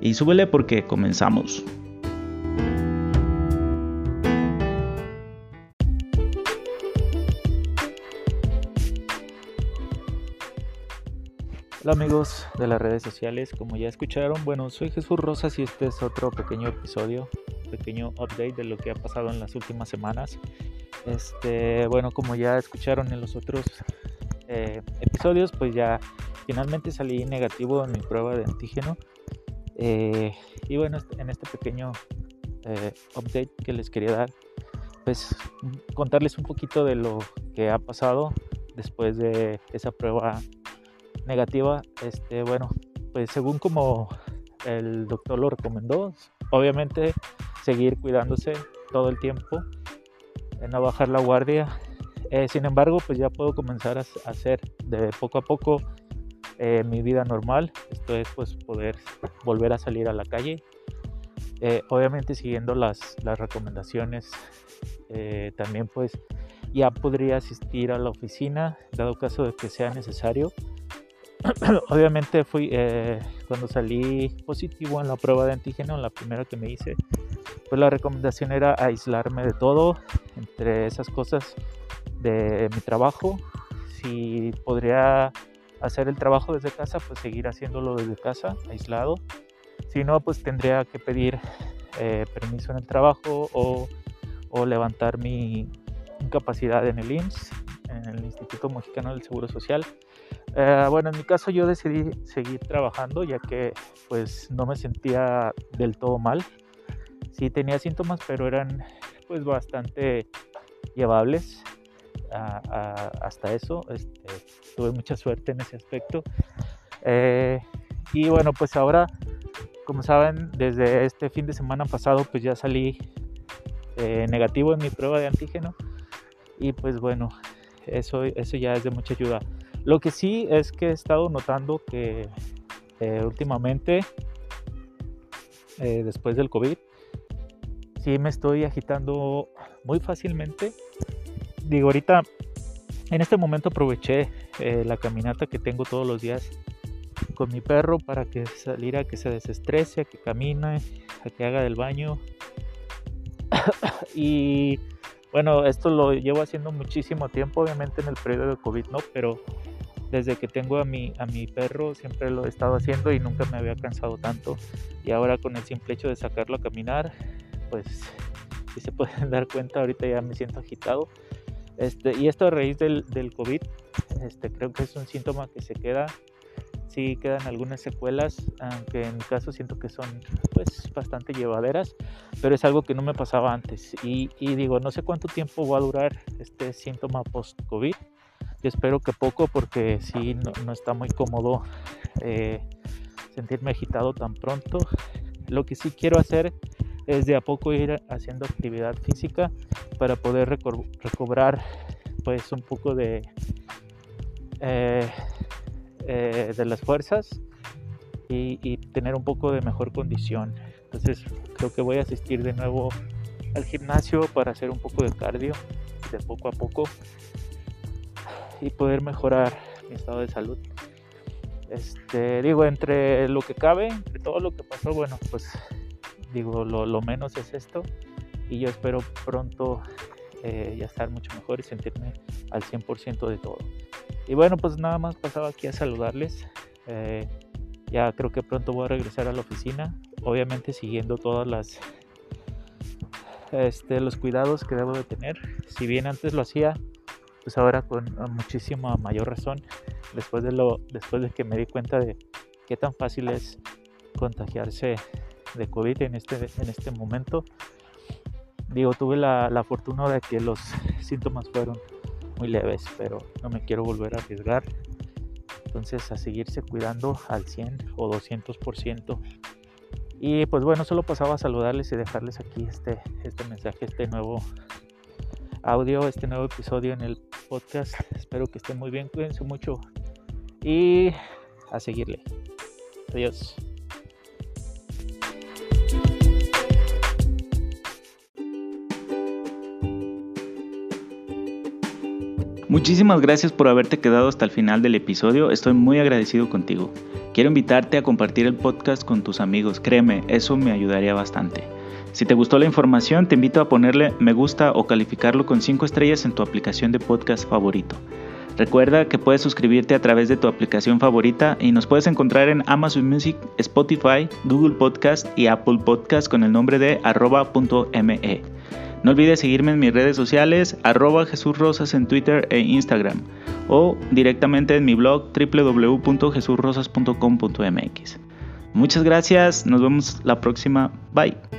Y súbele porque comenzamos. Hola amigos de las redes sociales, como ya escucharon, bueno, soy Jesús Rosas y este es otro pequeño episodio, pequeño update de lo que ha pasado en las últimas semanas. Este, bueno, como ya escucharon en los otros eh, episodios, pues ya finalmente salí negativo en mi prueba de antígeno. Eh, y bueno, en este pequeño eh, update que les quería dar, pues contarles un poquito de lo que ha pasado después de esa prueba negativa. Este, bueno, pues según como el doctor lo recomendó, obviamente seguir cuidándose todo el tiempo, no bajar la guardia. Eh, sin embargo, pues ya puedo comenzar a hacer de poco a poco eh, mi vida normal. Esto es pues poder volver a salir a la calle. Eh, obviamente siguiendo las, las recomendaciones. también pues ya podría asistir a la oficina dado caso de que sea necesario. obviamente fui eh, cuando salí positivo en la prueba de antígeno, la primera que me hice, pues la recomendación era aislarme de todo, entre esas cosas de mi trabajo. Si podría hacer el trabajo desde casa, pues seguir haciéndolo desde casa, aislado. Si no, pues tendría que pedir eh, permiso en el trabajo o, levantar mi incapacidad en el IMSS, en el Instituto Mexicano del Seguro Social eh, bueno, en mi caso yo decidí seguir trabajando ya que pues no me sentía del todo mal. Sí tenía síntomas, pero eran pues bastante llevables hasta eso. Este, tuve mucha suerte en ese aspecto. Eh, y bueno, pues ahora, como saben, desde este fin de semana pasado pues ya salí eh, negativo en mi prueba de antígeno. Y pues bueno, eso, eso ya es de mucha ayuda. Lo que sí es que he estado notando que eh, últimamente, eh, después del COVID, sí me estoy agitando muy fácilmente. Digo, ahorita, en este momento aproveché eh, la caminata que tengo todos los días con mi perro para que saliera, que se desestrese, a que camine, a que haga del baño. y bueno, esto lo llevo haciendo muchísimo tiempo, obviamente en el periodo de COVID, ¿no? Pero desde que tengo a mi, a mi perro siempre lo he estado haciendo y nunca me había cansado tanto. Y ahora con el simple hecho de sacarlo a caminar, pues si se pueden dar cuenta, ahorita ya me siento agitado. Este, y esto a raíz del, del COVID, este, creo que es un síntoma que se queda. Sí quedan algunas secuelas, aunque en mi caso siento que son pues bastante llevaderas, pero es algo que no me pasaba antes. Y, y digo, no sé cuánto tiempo va a durar este síntoma post-COVID espero que poco porque sí, no, está muy cómodo eh, sentirme agitado tan pronto. Lo que sí quiero hacer es de a poco ir haciendo actividad física para poder recobrar pues un poco de, eh, eh, de las fuerzas y, y, tener un poco de mejor condición. Entonces creo que voy a asistir de nuevo al gimnasio para hacer un poco de cardio de poco a poco y poder mejorar mi estado de salud. Este, digo, entre lo que cabe, entre todo lo que pasó, bueno, pues digo, lo, menos es esto y yo espero pronto eh, ya estar mucho mejor y sentirme al 100% de todo. Y bueno, pues nada más pasaba aquí a saludarles. Eh, ya creo que pronto voy a regresar a la oficina, obviamente siguiendo todas las este, los cuidados que debo de tener. Si bien antes lo hacía pues ahora con muchísima mayor razón, después de, lo, después de que me di cuenta de qué tan fácil es contagiarse de COVID en este, en este momento. Digo, tuve la, la fortuna de que los síntomas fueron muy leves, pero no me quiero volver a arriesgar. Entonces a seguirse cuidando al 100 o 200%. Y pues bueno, solo pasaba a saludarles y dejarles aquí este, este mensaje, este nuevo audio, este nuevo episodio en el podcast. Espero que estén muy bien, cuídense mucho y a seguirle. Adiós. Muchísimas gracias por haberte quedado hasta el final del episodio, estoy muy agradecido contigo. Quiero invitarte a compartir el podcast con tus amigos, créeme, eso me ayudaría bastante. Si te gustó la información, te invito a ponerle me gusta o calificarlo con 5 estrellas en tu aplicación de podcast favorito. Recuerda que puedes suscribirte a través de tu aplicación favorita y nos puedes encontrar en Amazon Music, Spotify, Google Podcast y Apple Podcast con el nombre de arroba.me. No olvides seguirme en mis redes sociales, arroba Jesús Rosas en Twitter e Instagram, o directamente en mi blog www.jesurrosas.com.mx. Muchas gracias, nos vemos la próxima, bye.